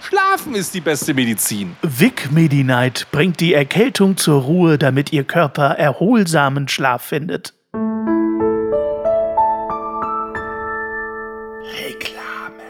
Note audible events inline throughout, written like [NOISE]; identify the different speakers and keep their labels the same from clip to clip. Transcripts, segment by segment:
Speaker 1: Schlafen ist die beste Medizin.
Speaker 2: Vic Medi-Night bringt die Erkältung zur Ruhe, damit Ihr Körper erholsamen Schlaf findet.
Speaker 1: Reklame.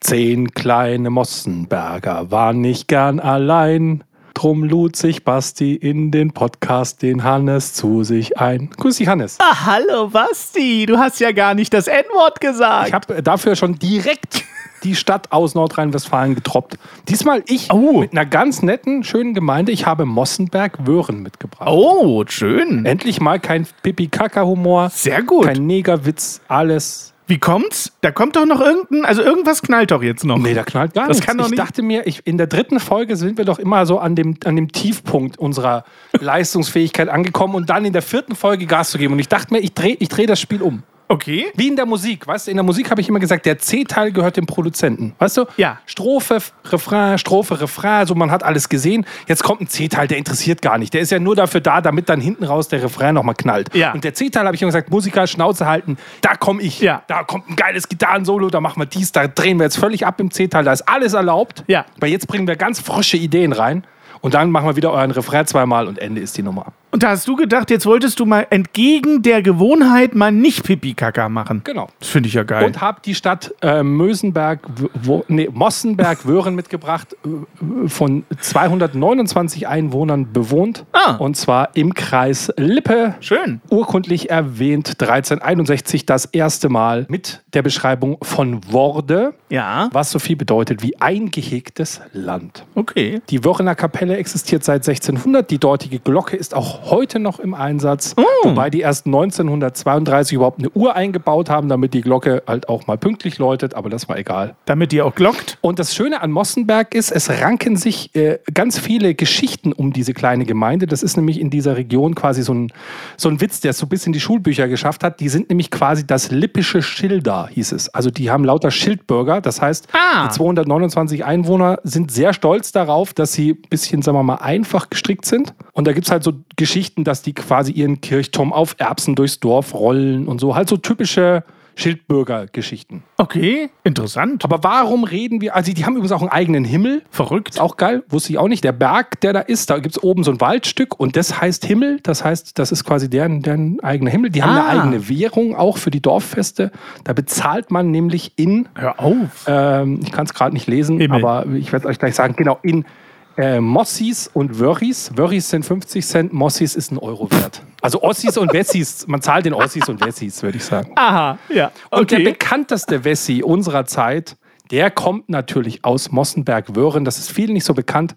Speaker 1: Zehn kleine Mossenberger waren nicht gern allein. Drum lud sich Basti in den Podcast den Hannes zu sich ein. Grüß dich, Hannes.
Speaker 2: Ah, hallo, Basti. Du hast ja gar nicht das N-Wort gesagt.
Speaker 1: Ich habe dafür schon direkt die Stadt aus Nordrhein-Westfalen getroppt. Diesmal ich
Speaker 2: Oh.
Speaker 1: mit einer ganz netten, schönen Gemeinde. Ich habe Mossenberg-Wöhren mitgebracht.
Speaker 2: Oh, schön.
Speaker 1: Endlich mal kein Pipi-Kaka-Humor.
Speaker 2: Sehr gut.
Speaker 1: Kein Negerwitz, alles.
Speaker 2: Wie kommt's? Da kommt doch noch irgendein, also irgendwas knallt doch jetzt noch.
Speaker 1: Nee, da knallt gar
Speaker 2: Das
Speaker 1: nichts.
Speaker 2: kann doch
Speaker 1: ich
Speaker 2: nicht-
Speaker 1: dachte mir, ich, in der dritten Folge sind wir doch immer so an dem, an dem Tiefpunkt unserer [LAUGHS] Leistungsfähigkeit angekommen und dann in der vierten Folge Gas zu geben. Und ich dachte mir, ich drehe ich dreh das Spiel um.
Speaker 2: Okay.
Speaker 1: Wie in der Musik, weißt du, in der Musik habe ich immer gesagt, der C-Teil gehört dem Produzenten. Weißt du?
Speaker 2: Ja.
Speaker 1: Strophe, Refrain, Strophe, Refrain, also man hat alles gesehen. Jetzt kommt ein C-Teil, der interessiert gar nicht. Der ist ja nur dafür da, damit dann hinten raus der Refrain nochmal knallt.
Speaker 2: Ja.
Speaker 1: Und der C-Teil habe ich immer gesagt, Musiker, Schnauze halten, da komme ich.
Speaker 2: Ja.
Speaker 1: Da kommt ein geiles Gitarrensolo, da machen wir dies, da drehen wir jetzt völlig ab im C-Teil, da ist alles erlaubt.
Speaker 2: Ja.
Speaker 1: Weil jetzt bringen wir ganz frische Ideen rein. Und dann machen wir wieder euren Refrain zweimal und Ende ist die Nummer.
Speaker 2: Und da hast du gedacht, jetzt wolltest du mal entgegen der Gewohnheit mal nicht Pipi-Kaka machen.
Speaker 1: Genau.
Speaker 2: Das finde ich ja geil.
Speaker 1: Und habe die Stadt äh, Mösenberg, wo, nee, Mossenberg-Wöhren [LAUGHS] mitgebracht, äh, von 229 Einwohnern bewohnt.
Speaker 2: Ah.
Speaker 1: Und zwar im Kreis Lippe.
Speaker 2: Schön.
Speaker 1: Urkundlich erwähnt 1361 das erste Mal mit der Beschreibung von Worde,
Speaker 2: Ja.
Speaker 1: was so viel bedeutet wie eingehegtes Land.
Speaker 2: Okay.
Speaker 1: Die Wörener Kapelle existiert seit 1600. Die dortige Glocke ist auch heute noch im Einsatz.
Speaker 2: Oh.
Speaker 1: Wobei die erst 1932 überhaupt eine Uhr eingebaut haben, damit die Glocke halt auch mal pünktlich läutet. Aber das war egal.
Speaker 2: Damit ihr auch glockt.
Speaker 1: Und das Schöne an Mossenberg ist, es ranken sich äh, ganz viele Geschichten um diese kleine Gemeinde. Das ist nämlich in dieser Region quasi so ein, so ein Witz, der es so bis in die Schulbücher geschafft hat. Die sind nämlich quasi das lippische Schilder, hieß es. Also die haben lauter Schildbürger. Das heißt,
Speaker 2: Ah.
Speaker 1: die 229 Einwohner sind sehr stolz darauf, dass sie ein bisschen, sagen wir mal, einfach gestrickt sind. Und da gibt es halt so Geschichten, dass die quasi ihren Kirchturm auf Erbsen durchs Dorf rollen und so. Halt so typische Schildbürger-Geschichten.
Speaker 2: Okay. Interessant.
Speaker 1: Aber warum reden wir? Also, die haben übrigens auch einen eigenen Himmel.
Speaker 2: verrückt.
Speaker 1: Ist auch geil, wusste ich auch nicht. Der Berg, der da ist, da gibt es oben so ein Waldstück und das heißt Himmel. Das heißt, das ist quasi deren, deren eigener Himmel. Die haben
Speaker 2: Ah.
Speaker 1: eine eigene Währung auch für die Dorffeste. Da bezahlt man nämlich in,
Speaker 2: Hör auf.
Speaker 1: ähm, ich kann es gerade nicht lesen,
Speaker 2: Himmel.
Speaker 1: aber ich werde es euch gleich sagen, genau, in äh, Mossis und Wörris. Wörris sind 50 Cent, Mossis ist ein Euro wert. Also Ossis und Wessis, man zahlt den Ossis und Wessis, würde ich sagen.
Speaker 2: Aha. Ja.
Speaker 1: Und der
Speaker 2: Okay.
Speaker 1: bekannteste Wessi unserer Zeit, der kommt natürlich aus Mossenberg-Wöhren. Das ist vielen nicht so bekannt,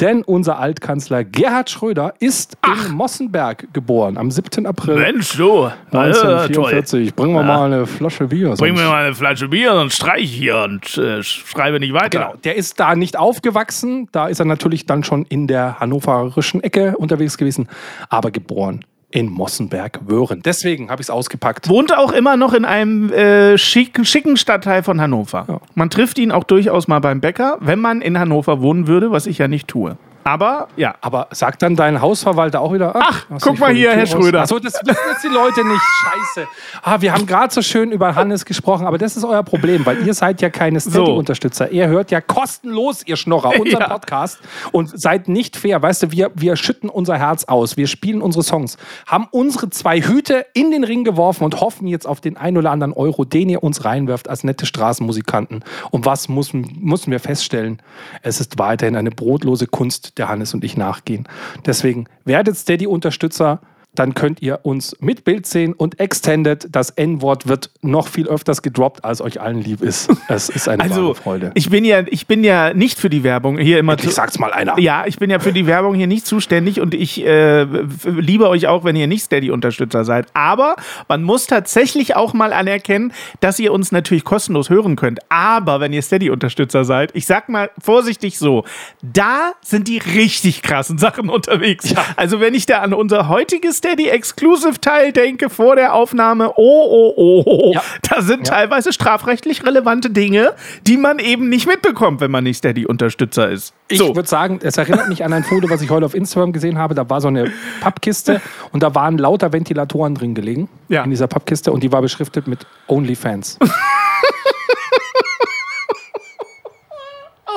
Speaker 1: denn unser Altkanzler Gerhard Schröder ist in Mossenberg geboren, am 7. April
Speaker 2: Mensch, du. Äh,
Speaker 1: 1944. Bringen wir mal eine Flasche Bier.
Speaker 2: Bring
Speaker 1: sonst-
Speaker 2: mir mal eine Flasche Bier und streich hier und äh, schreibe nicht weiter.
Speaker 1: Genau, der ist da nicht aufgewachsen. Da ist er natürlich dann schon in der hannoverischen Ecke unterwegs gewesen, aber geboren in Mossenberg-Wöhren. Deswegen habe ich es ausgepackt.
Speaker 2: Wohnt auch immer noch in einem äh, schicken, schicken Stadtteil von Hannover.
Speaker 1: Ja.
Speaker 2: Man trifft ihn auch durchaus mal beim Bäcker, wenn man in Hannover wohnen würde, was ich ja nicht tue. Aber ja.
Speaker 1: Aber sagt dann dein Hausverwalter auch wieder,
Speaker 2: Ach,
Speaker 1: hast
Speaker 2: guck mal hier, Herr Schröder.
Speaker 1: Achso, das wissen jetzt die Leute nicht. Scheiße. Ah, wir haben gerade so schön über Hannes gesprochen, aber das ist euer Problem, weil ihr seid ja keine Steady-Unterstützer. Ihr hört ja kostenlos, ihr Schnorrer, [LAUGHS] unseren
Speaker 2: Ja.
Speaker 1: Podcast und seid nicht fair. Weißt du, wir, wir schütten unser Herz aus, wir spielen unsere Songs, haben unsere zwei Hüte in den Ring geworfen und hoffen jetzt auf den ein oder anderen Euro, den ihr uns reinwerft als nette Straßenmusikanten. Und was müssen, müssen wir feststellen? Es ist weiterhin eine brotlose Kunst, der Hannes und ich nachgehen. Deswegen werdet Steady-Unterstützer dann könnt ihr uns mit Bild sehen und Extended. Das N-Wort wird noch viel öfters gedroppt, als euch allen lieb ist. Es ist eine
Speaker 2: Also,
Speaker 1: wahre Freude.
Speaker 2: ich bin ja, ich bin ja nicht für die Werbung hier immer
Speaker 1: Endlich
Speaker 2: zu-
Speaker 1: sagt's mal einer.
Speaker 2: Ja, ich bin ja für die Werbung hier nicht zuständig und ich äh, liebe euch auch, wenn ihr nicht Steady-Unterstützer seid. Aber man muss tatsächlich auch mal anerkennen, dass ihr uns natürlich kostenlos hören könnt. Aber wenn ihr Steady-Unterstützer seid, ich sag mal vorsichtig so, da sind die richtig krassen Sachen [LAUGHS] unterwegs. Also wenn ich da an unser heutiges Steady-Exclusive-Teil denke vor der Aufnahme, oh, oh, oh, oh,
Speaker 1: Ja.
Speaker 2: da sind teilweise strafrechtlich relevante Dinge, die man eben nicht mitbekommt, wenn man nicht Steady-Unterstützer ist.
Speaker 1: Ich würde sagen, es erinnert mich an ein Foto, was ich heute auf Instagram gesehen habe. Da war so eine Pappkiste und da waren lauter Ventilatoren drin gelegen.
Speaker 2: Ja.
Speaker 1: In dieser Pappkiste und die war beschriftet mit OnlyFans. [LAUGHS]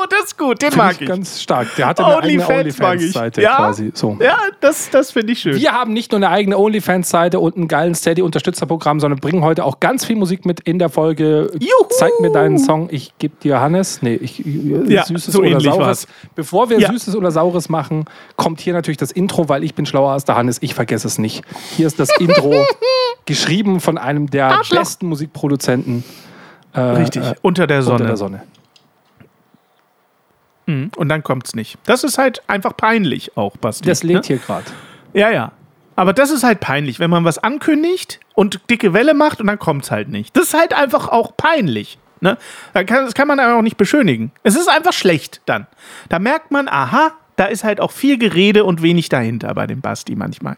Speaker 2: Oh, das ist gut, den
Speaker 1: Finde
Speaker 2: mag
Speaker 1: ich ganz stark. Der hatte eine eigene
Speaker 2: mag ich.
Speaker 1: OnlyFans-Seite
Speaker 2: Ja,
Speaker 1: quasi. So.
Speaker 2: ja das, das finde ich schön.
Speaker 1: Wir haben nicht nur eine eigene OnlyFans-Seite und einen geilen Steady-Unterstützerprogramm, sondern bringen heute auch ganz viel Musik mit in der Folge.
Speaker 2: Juhu!
Speaker 1: Zeig mir deinen Song, ich gebe dir Hannes. Nee, ich,
Speaker 2: Ja,
Speaker 1: Süßes
Speaker 2: so
Speaker 1: oder Saures.
Speaker 2: war's.
Speaker 1: Bevor wir
Speaker 2: Ja.
Speaker 1: Süßes oder Saures machen, kommt hier natürlich das Intro, weil ich bin schlauer als der Hannes. Ich vergesse es nicht. Hier ist das [LAUGHS] Intro, geschrieben von einem der
Speaker 2: Arschloch.
Speaker 1: besten Musikproduzenten äh,
Speaker 2: Richtig,
Speaker 1: äh,
Speaker 2: unter der Sonne.
Speaker 1: unter der Sonne.
Speaker 2: Mhm. Und dann kommt's nicht. Das ist halt einfach peinlich auch, Basti.
Speaker 1: Das lädt
Speaker 2: ne?
Speaker 1: hier gerade.
Speaker 2: Ja, ja. Aber das ist halt peinlich, wenn man was ankündigt und dicke Welle macht und dann kommt's halt nicht. Das ist halt einfach auch peinlich. Ne? Kann, das kann man aber auch nicht beschönigen. Es ist einfach schlecht dann. Da merkt man, aha, da ist halt auch viel Gerede und wenig dahinter bei dem Basti manchmal.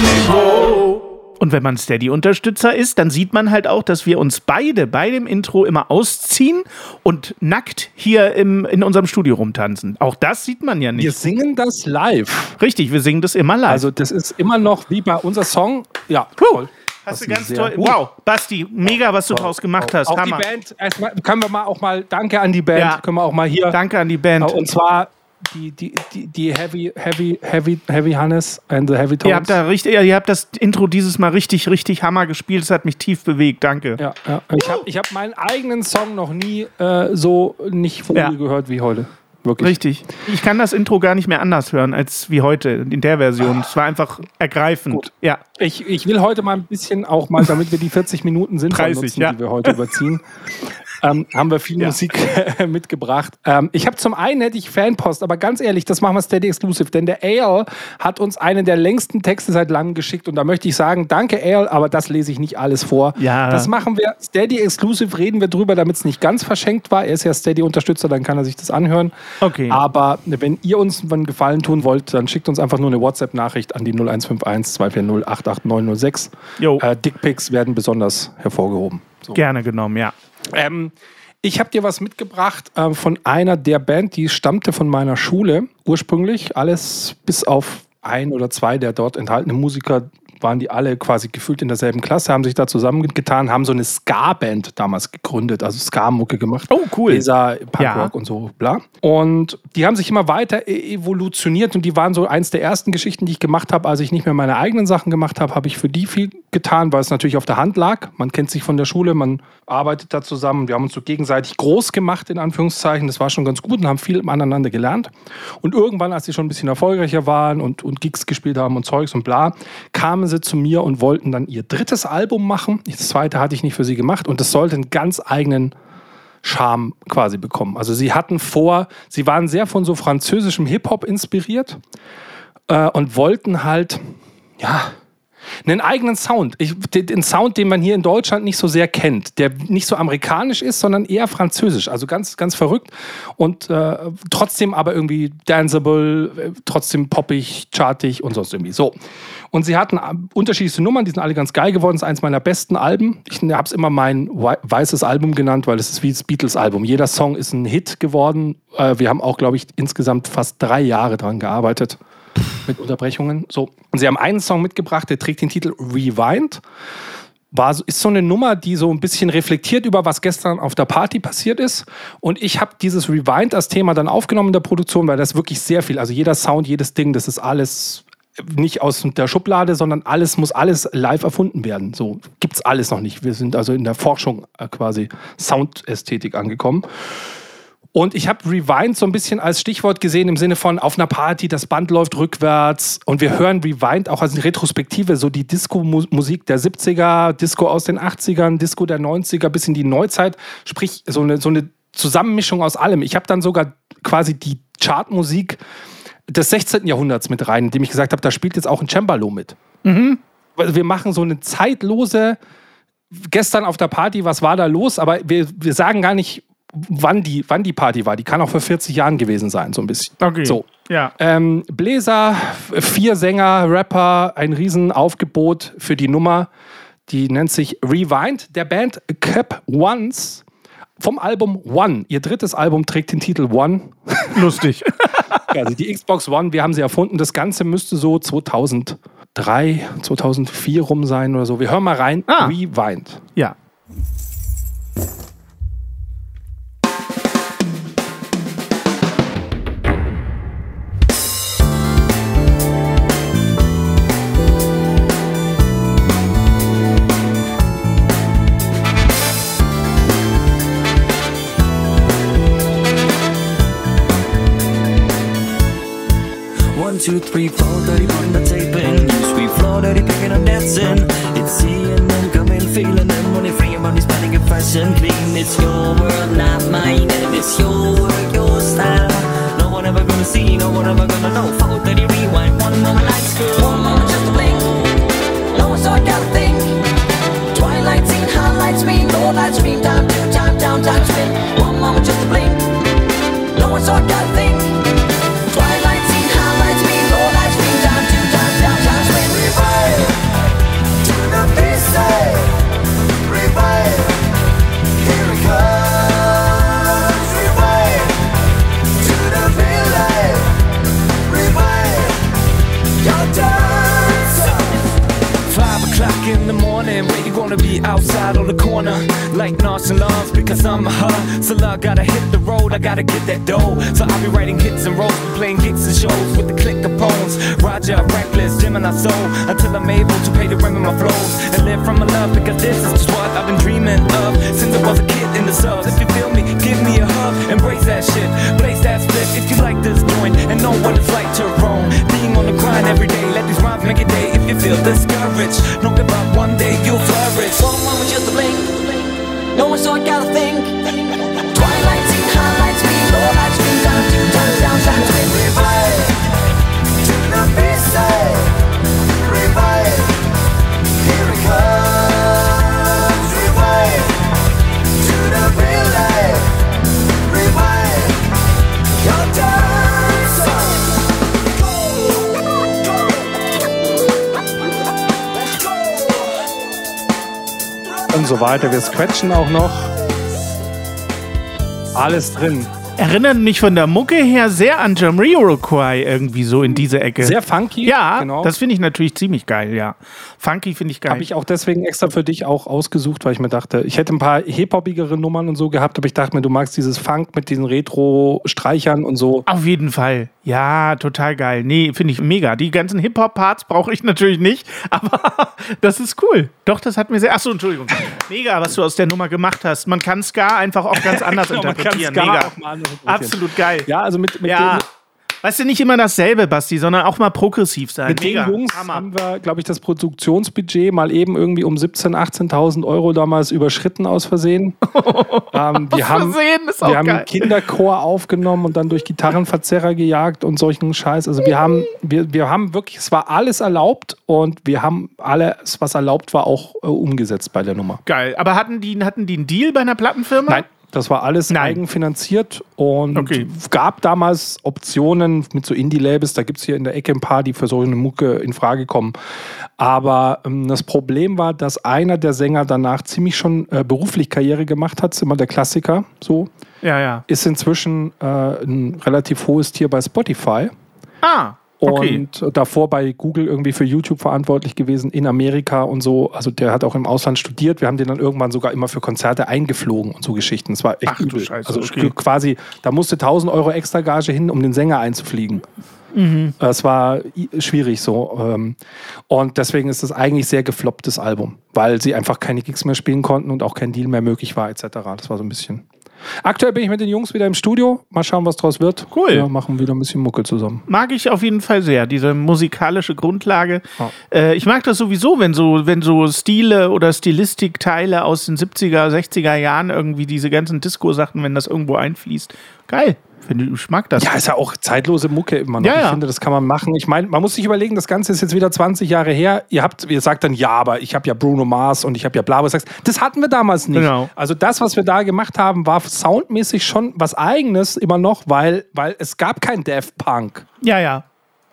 Speaker 2: Niveau. Und wenn man Steady-Unterstützer ist, dann sieht man halt auch, dass wir uns beide bei dem Intro immer ausziehen und nackt hier im, in unserem Studio rumtanzen. Auch das sieht man ja nicht.
Speaker 1: Wir singen das live.
Speaker 2: Richtig, wir singen das immer live.
Speaker 1: Also das ist immer noch wie bei unser Song. Ja, toll.
Speaker 2: Hast du ganz toll.
Speaker 1: gut.
Speaker 2: Wow, Basti, mega, was du draus gemacht hast.
Speaker 1: Auch
Speaker 2: Hammer.
Speaker 1: die Band, erstmal können wir mal auch mal, danke an die Band,
Speaker 2: Ja.
Speaker 1: können wir auch mal hier.
Speaker 2: Danke an die Band.
Speaker 1: Und zwar die, die, die, die Heavy, Heavy, Heavy, Heavy Hannes and the Heavy Tones.
Speaker 2: Ihr habt, da richtig, ihr habt das Intro dieses Mal richtig, richtig Hammer gespielt. Es hat mich tief bewegt. Danke.
Speaker 1: ja, ja. Ich habe ich hab meinen eigenen Song noch nie äh, so nicht von
Speaker 2: Ja.
Speaker 1: mir gehört wie heute. Wirklich.
Speaker 2: Richtig. Ich kann das Intro gar nicht mehr anders hören als wie heute in der Version. Es war einfach ergreifend.
Speaker 1: Gut.
Speaker 2: Ja.
Speaker 1: Ich, ich will heute mal ein bisschen auch mal, damit wir die 40 Minuten sind
Speaker 2: 30,
Speaker 1: nutzen,
Speaker 2: ja.
Speaker 1: die wir heute überziehen, ähm, haben wir viel
Speaker 2: Ja.
Speaker 1: Musik [LAUGHS] mitgebracht. Ähm, ich habe zum einen hätte ich Fanpost, aber ganz ehrlich, das machen wir Steady Exclusive, denn der Ale hat uns einen der längsten Texte seit langem geschickt und da möchte ich sagen, danke Ale, aber das lese ich nicht alles vor.
Speaker 2: Ja.
Speaker 1: Das machen wir Steady Exclusive, reden wir drüber, damit es nicht ganz verschenkt war. Er ist ja Steady Unterstützer, dann kann er sich das anhören.
Speaker 2: Okay.
Speaker 1: Aber wenn ihr uns einen Gefallen tun wollt, dann schickt uns einfach nur eine WhatsApp-Nachricht an die 0151 240 88906.
Speaker 2: Jo.
Speaker 1: Äh, Dickpics werden besonders hervorgehoben. So.
Speaker 2: Gerne genommen, ja.
Speaker 1: Ähm, ich habe dir was mitgebracht äh, von einer der Band, die stammte von meiner Schule ursprünglich. Alles bis auf ein oder zwei der dort enthaltenen Musiker waren die alle quasi gefühlt in derselben Klasse, haben sich da zusammengetan, haben so eine Ska-Band damals gegründet, also Ska-Mucke gemacht.
Speaker 2: Oh, cool.
Speaker 1: Dieser Punkrock
Speaker 2: Ja.
Speaker 1: und so, bla. Und die haben sich immer weiter e- evolutioniert und die waren so eins der ersten Geschichten, die ich gemacht habe, als ich nicht mehr meine eigenen Sachen gemacht habe, habe ich für die viel getan, weil es natürlich auf der Hand lag. Man kennt sich von der Schule, man arbeitet da zusammen. Wir haben uns so gegenseitig groß gemacht, in Anführungszeichen. Das war schon ganz gut und haben viel aneinander gelernt. Und irgendwann, als sie schon ein bisschen erfolgreicher waren und, und Gigs gespielt haben und Zeugs und bla, kamen sie zu mir und wollten dann ihr drittes Album machen. Das zweite hatte ich nicht für sie gemacht und das sollte einen ganz eigenen Charme quasi bekommen. Also sie hatten vor, sie waren sehr von so französischem Hip-Hop inspiriert äh, und wollten halt, ja, einen eigenen Sound. Ich, den, Sound, den man hier in Deutschland nicht so sehr kennt, der nicht so amerikanisch ist, sondern eher französisch. Also ganz, ganz verrückt und äh, trotzdem aber irgendwie danceable, äh, trotzdem poppig, chartig und sonst irgendwie. So. Und sie hatten äh, unterschiedlichste Nummern, die sind alle ganz geil geworden. Das ist eins meiner besten Alben. Ich habe es immer mein wei- weißes Album genannt, weil es ist wie das Beatles-Album. Jeder Song ist ein Hit geworden. Äh, wir haben auch, glaube ich, insgesamt fast drei Jahre dran gearbeitet mit Unterbrechungen. So. Und sie haben einen Song mitgebracht, der trägt den Titel Rewind. War, ist so eine Nummer, die so ein bisschen reflektiert über was gestern auf der Party passiert ist. Und ich habe dieses Rewind als Thema dann aufgenommen in der Produktion, weil das wirklich sehr viel, also jeder Sound, jedes Ding, das ist alles nicht aus der Schublade, sondern alles muss alles live erfunden werden. So gibt's alles noch nicht. Wir sind also in der Forschung äh, quasi Soundästhetik angekommen. Und ich habe Rewind so ein bisschen als Stichwort gesehen im Sinne von auf einer Party, das Band läuft rückwärts und wir hören Rewind auch als eine Retrospektive, so die Disco-Musik der 70er, Disco aus den 80ern, Disco der 90er bis in die Neuzeit, sprich so eine, so eine Zusammenmischung aus allem. Ich habe dann sogar quasi die Chartmusik des 16. Jahrhunderts mit rein, indem ich gesagt habe, da spielt jetzt auch ein Cembalo mit. Weil wir machen so eine zeitlose, gestern auf der Party, was war da los? Aber wir, wir sagen gar nicht, wann die, wann die Party war. Die kann auch vor 40 Jahren gewesen sein, so ein bisschen.
Speaker 2: Okay.
Speaker 1: So.
Speaker 2: Ja.
Speaker 1: Ähm, Bläser, vier Sänger, Rapper, ein Riesenaufgebot für die Nummer. Die nennt sich Rewind. Der Band Cap Once vom Album One. Ihr drittes Album trägt den Titel One. [LAUGHS]
Speaker 2: Lustig.
Speaker 1: Also die Xbox One, wir haben sie erfunden. Das Ganze müsste so 2003, 2004 rum sein oder so. Wir hören mal rein.
Speaker 2: Ah.
Speaker 1: Rewind.
Speaker 2: ja.
Speaker 3: Two, three, four, thirty, on the taping. Sweet floor, dirty, picking up dancing. It's seeing them coming, feeling them when they free about these panic and fashion clean. It's your world, not mine, and it's your world, your style. No one ever gonna see, no one ever gonna know. Four, rewind, one moment lights go. One moment just to blink. No one saw got a thing. Twilight scene, highlights mean, low lights stream, time to time, down, time spin. One moment just a blink. No one saw it, got
Speaker 4: morning, where you gonna be outside on the corner? Like nonchalance, because I'm a hustler. So I gotta hit the road, I gotta get that dough. So I'll be writing hits and rolls, playing gigs and shows with the click of poems. Roger, reckless, Jim and I soul until I'm able to pay the rent with my flows and live from my love because this is what I've been dreaming of since I was a kid in the subs. If you feel me, give me a hug, embrace that shit, blaze that split. If you like this joint and know what it's like to roam, being on the grind every day, let these rhymes make a day. If you feel discouraged, know
Speaker 3: so I
Speaker 1: gotta so weiter. Wir scratchen auch noch. Alles drin.
Speaker 2: Erinnert mich von der Mucke her sehr an Jamiroquai irgendwie so in diese Ecke.
Speaker 1: Sehr funky.
Speaker 2: ja,
Speaker 1: genau.
Speaker 2: das finde ich natürlich ziemlich geil, ja. Funky finde ich geil.
Speaker 1: Habe ich auch deswegen extra für dich auch ausgesucht, weil ich mir dachte, ich hätte ein paar hip-hopigere Nummern und so gehabt, aber ich dachte mir, du magst dieses Funk mit diesen Retro-Streichern und so.
Speaker 2: Auf jeden Fall. Ja, total geil. Nee, finde ich mega. Die ganzen Hip-Hop-Parts brauche ich [LAUGHS] natürlich nicht, aber [LAUGHS] das ist cool. Doch, das hat mir sehr. Achso, Entschuldigung. Mega, was du aus der Nummer gemacht hast. Man kann Ska einfach auch ganz [LAUGHS] anders
Speaker 1: Genau,
Speaker 2: interpretieren.
Speaker 1: Ska
Speaker 2: mega. Absolut geil.
Speaker 1: Ja, also mit, mit,
Speaker 2: Ja.
Speaker 1: den,
Speaker 2: Weißt du, nicht immer dasselbe, Basti, sondern auch mal progressiv sein.
Speaker 1: Mit
Speaker 2: Mega.
Speaker 1: den Jungs
Speaker 2: Hammer.
Speaker 1: haben wir, glaube ich, das Produktionsbudget mal eben irgendwie um 17.000, 18.000 Euro damals überschritten aus Versehen. [LAUGHS] ähm, wir haben,
Speaker 2: Versehen ist auch
Speaker 1: wir haben
Speaker 2: geil.
Speaker 1: einen Kinderchor aufgenommen und dann durch Gitarrenverzerrer gejagt und solchen Scheiß. Also wir haben, wir, wir haben wirklich, es war alles erlaubt und wir haben alles, was erlaubt war, auch äh, umgesetzt bei der Nummer.
Speaker 2: Geil. Aber hatten die, hatten die einen Deal bei einer Plattenfirma?
Speaker 1: Nein, das war alles
Speaker 2: Nein.
Speaker 1: eigenfinanziert und
Speaker 2: Okay.
Speaker 1: gab damals Optionen mit so Indie-Labels. Da gibt es hier in der Ecke ein paar, die für so eine Mucke in Frage kommen. Aber ähm, das Problem war, dass einer der Sänger danach ziemlich schon äh, beruflich Karriere gemacht hat. Ist immer der Klassiker. So
Speaker 2: Ja, ja.
Speaker 1: ist inzwischen äh, ein relativ hohes Tier bei Spotify.
Speaker 2: Ah, okay.
Speaker 1: Und davor bei Google irgendwie für YouTube verantwortlich gewesen in Amerika und so. Also der hat auch im Ausland studiert. Wir haben den dann irgendwann sogar immer für Konzerte eingeflogen und so Geschichten. Das war echt
Speaker 2: Ach
Speaker 1: übel.
Speaker 2: Scheiße,
Speaker 1: also
Speaker 2: okay.
Speaker 1: quasi, da musste 1000 Euro extra Gage hin, um den Sänger einzufliegen.
Speaker 2: Mhm.
Speaker 1: Das war schwierig so. ähm, Und deswegen ist das eigentlich sehr geflopptes Album, weil sie einfach keine Gigs mehr spielen konnten und auch kein Deal mehr möglich war, etc. Das war so ein bisschen. Aktuell bin ich mit den Jungs wieder im Studio. Mal schauen, was draus wird.
Speaker 2: Cool.
Speaker 1: Wir machen wieder ein bisschen Mucke zusammen.
Speaker 2: Mag ich auf jeden Fall sehr, diese musikalische Grundlage.
Speaker 1: Ja.
Speaker 2: Äh, ich mag das sowieso, wenn so, wenn so Stile oder Stilistikteile aus den 70er, 60er Jahren irgendwie diese ganzen Disco-Sachen, wenn das irgendwo einfließt. Geil. Finde ich, ich mag das.
Speaker 1: Ja, ist ja auch zeitlose Mucke immer noch.
Speaker 2: Ja, ja.
Speaker 1: Ich finde, das kann man machen. Ich meine, man muss sich überlegen, das Ganze ist jetzt wieder 20 Jahre her. Ihr habt, ihr sagt dann, ja, aber ich habe ja Bruno Mars und ich habe ja bla, aber du sagst, das hatten wir damals nicht.
Speaker 2: Genau.
Speaker 1: Also das, was wir da gemacht haben, war soundmäßig schon was Eigenes immer noch, weil, weil es gab kein Daft Punk.
Speaker 2: ja, ja.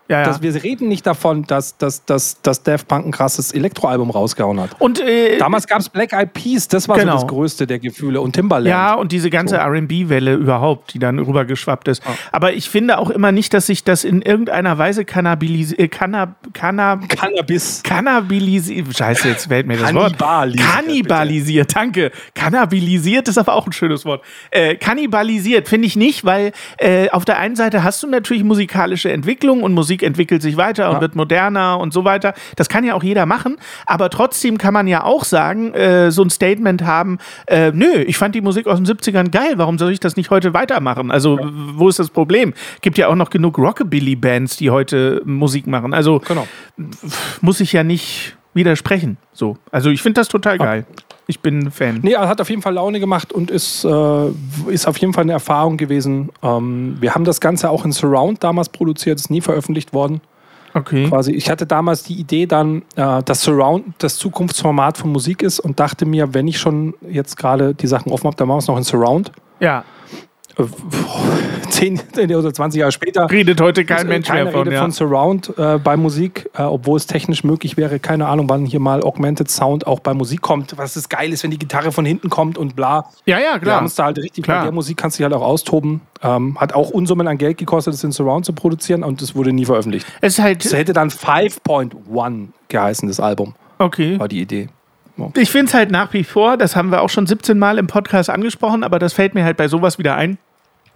Speaker 2: Ja, ja.
Speaker 1: Das, wir reden nicht davon, dass, dass, dass, dass Daft Punk ein krasses Elektroalbum rausgehauen hat.
Speaker 2: Und äh,
Speaker 1: Damals gab es Black Eyed Peas, das war
Speaker 2: Genau.
Speaker 1: so das Größte der Gefühle. Und Timbaland.
Speaker 2: Ja, und diese ganze RB-Welle überhaupt, die dann rübergeschwappt ist. Aber ich finde auch immer nicht, dass sich das in irgendeiner Weise kannabilisiert. Äh, canna, canna,
Speaker 1: Cannabis.
Speaker 2: Kannabilisiert. Scheiße, jetzt fällt mir das Wort.
Speaker 1: Kannibalisiert,
Speaker 2: Kannibalisiert, danke. Kannabilisiert ist aber auch ein schönes Wort. Äh, kannibalisiert finde ich nicht, weil äh, auf der einen Seite hast du natürlich musikalische Entwicklung und Musik entwickelt sich weiter und wird moderner und so weiter. Das kann ja auch jeder machen, aber trotzdem kann man ja auch sagen, äh, so ein Statement haben, äh, nö, ich fand die Musik aus den 70ern geil, warum soll ich das nicht heute weitermachen? Also, w- wo ist das Problem? Gibt ja auch noch genug Rockabilly-Bands, die heute Musik machen. Also,
Speaker 1: Genau.
Speaker 2: muss ich ja nicht widersprechen. So. Also ich finde das total geil. Ich bin ein Fan.
Speaker 1: Nee, er hat auf jeden Fall Laune gemacht und ist, äh, ist auf jeden Fall eine Erfahrung gewesen. Ähm, wir haben das Ganze auch in Surround damals produziert, ist nie veröffentlicht worden.
Speaker 2: Okay.
Speaker 1: Quasi, ich hatte damals die Idee dann, äh, dass Surround das Zukunftsformat von Musik ist und dachte mir, wenn ich schon jetzt gerade die Sachen offen habe, dann machen wir es noch in Surround.
Speaker 2: Ja.
Speaker 1: Äh, [LAUGHS] Zehn oder 20 Jahre später.
Speaker 2: Redet heute kein
Speaker 1: Ist, äh,
Speaker 2: Mensch
Speaker 1: keine
Speaker 2: mehr von.
Speaker 1: Rede
Speaker 2: Ja.
Speaker 1: von Surround äh, bei Musik, äh, obwohl es technisch möglich wäre. Keine Ahnung, wann hier mal Augmented Sound auch bei Musik kommt. Was ist geil ist, wenn die Gitarre von hinten kommt und bla.
Speaker 2: ja, ja,
Speaker 1: Wir haben
Speaker 2: klar.
Speaker 1: uns da halt richtig
Speaker 2: Klar.
Speaker 1: bei der Musik kannst du dich halt auch austoben. Ähm, hat auch Unsummen an Geld gekostet, das in Surround zu produzieren und das wurde nie veröffentlicht.
Speaker 2: Es ist
Speaker 1: Das
Speaker 2: halt.
Speaker 1: hätte dann 5.1 geheißen, das Album,
Speaker 2: Okay.
Speaker 1: war die Idee.
Speaker 2: Ich finde es halt nach wie vor, das haben wir auch schon 17 Mal im Podcast angesprochen, aber das fällt mir halt bei sowas wieder ein.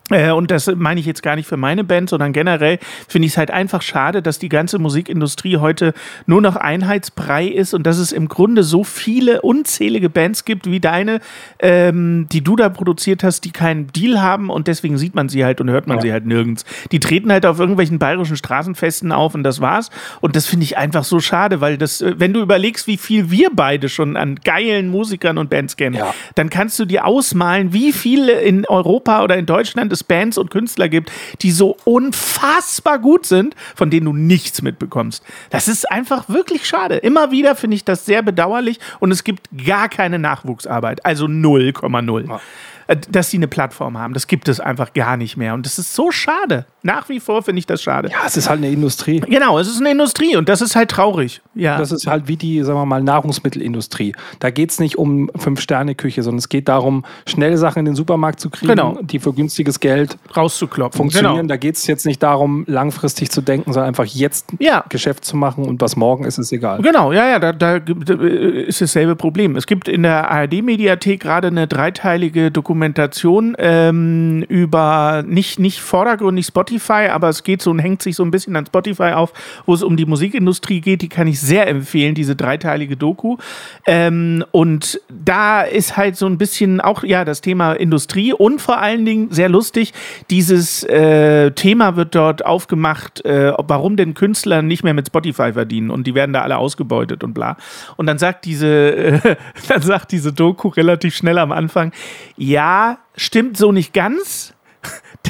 Speaker 2: Äh, Und das meine ich jetzt gar nicht für meine Band, sondern generell finde ich es halt einfach schade, dass die ganze Musikindustrie heute nur noch Einheitsbrei ist und dass es im Grunde so viele unzählige Bands gibt wie deine, ähm, die du da produziert hast, die keinen Deal haben und deswegen sieht man sie halt und hört man
Speaker 1: Ja.
Speaker 2: sie halt nirgends. Die treten halt auf irgendwelchen bayerischen Straßenfesten auf und das war's. Und das finde ich einfach so schade, weil das, äh, wenn du überlegst, wie viel wir beide schon an geilen Musikern und Bands kennen,
Speaker 1: Ja.
Speaker 2: dann kannst du dir ausmalen, wie viele in Europa oder in Deutschland es Bands und Künstler gibt, die so unfassbar gut sind, von denen du nichts mitbekommst. Das ist einfach wirklich schade. Immer wieder finde ich das sehr bedauerlich und es gibt gar keine Nachwuchsarbeit, also 0,0.
Speaker 1: Ja.
Speaker 2: Äh, Dass sie eine Plattform haben, das gibt es einfach gar nicht mehr. Und das ist so schade. Nach wie vor finde ich das schade.
Speaker 1: Ja, es ist halt eine Industrie.
Speaker 2: Genau, es ist eine Industrie und das ist halt traurig. Ja.
Speaker 1: Das ist halt wie die, sagen wir mal, Nahrungsmittelindustrie. Da geht es nicht um Fünf-Sterne-Küche, sondern es geht darum, schnelle Sachen in den Supermarkt zu kriegen,
Speaker 2: Genau.
Speaker 1: die für günstiges Geld
Speaker 2: rauszuklopfen.
Speaker 1: funktionieren.
Speaker 2: Genau.
Speaker 1: Da geht es jetzt nicht darum, langfristig zu denken, sondern einfach jetzt
Speaker 2: Ja.
Speaker 1: Geschäft zu machen und was morgen ist, ist egal.
Speaker 2: Genau, ja, ja, da, da äh, ist dasselbe Problem. Es gibt in der ARD-Mediathek gerade eine dreiteilige Dokumentation ähm, über nicht, nicht vordergründig Spotify, aber es geht so und hängt sich so ein bisschen an Spotify auf, wo es um die Musikindustrie geht. Die kann ich sehr empfehlen, diese dreiteilige Doku. Ähm, und da ist halt so ein bisschen auch ja das Thema Industrie und vor allen Dingen sehr lustig, dieses äh, Thema wird dort aufgemacht, äh, warum denn Künstler nicht mehr mit Spotify verdienen und die werden da alle ausgebeutet und bla. Und dann sagt diese, äh, [LAUGHS] dann sagt diese Doku relativ schnell am Anfang, ja, stimmt so nicht ganz.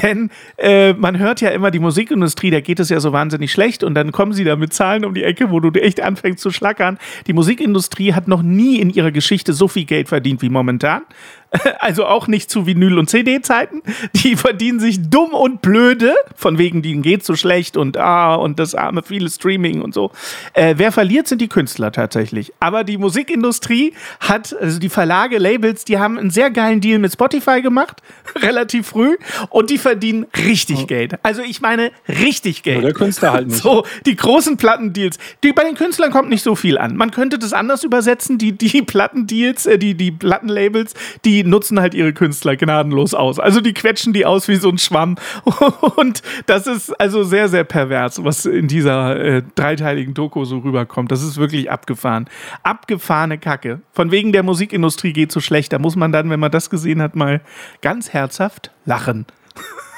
Speaker 2: Denn äh, man hört ja immer die Musikindustrie, da geht es ja so wahnsinnig schlecht und dann kommen sie da mit Zahlen um die Ecke, wo du echt anfängst zu schlackern. Die Musikindustrie hat noch nie in ihrer Geschichte so viel Geld verdient wie momentan. [LAUGHS] Also auch nicht zu Vinyl- und CD-Zeiten. Die verdienen sich dumm und blöde, von wegen, denen geht so schlecht und ah, und das arme viele Streaming und so. Äh, wer verliert, sind die Künstler tatsächlich. Aber die Musikindustrie hat, also die Verlage, Labels, die haben einen sehr geilen Deal mit Spotify gemacht, [LAUGHS] relativ früh, und die verdienen richtig Geld. Also ich meine, richtig Geld.
Speaker 1: Nur der Künstler halt nicht.
Speaker 2: So, die großen Plattendeals. Die, bei den Künstlern kommt nicht so viel an. Man könnte das anders übersetzen. Die, die Plattendeals, äh, die, die Plattenlabels, die nutzen halt ihre Künstler gnadenlos aus. Also die quetschen die aus wie so ein Schwamm. [LAUGHS] Und das ist also sehr, sehr pervers, was in dieser äh, dreiteiligen Doku so rüberkommt. Das ist wirklich abgefahren. Abgefahrene Kacke. Von wegen der Musikindustrie geht so schlecht. Da muss man dann, wenn man das gesehen hat, mal ganz herzhaft lachen. [LAUGHS]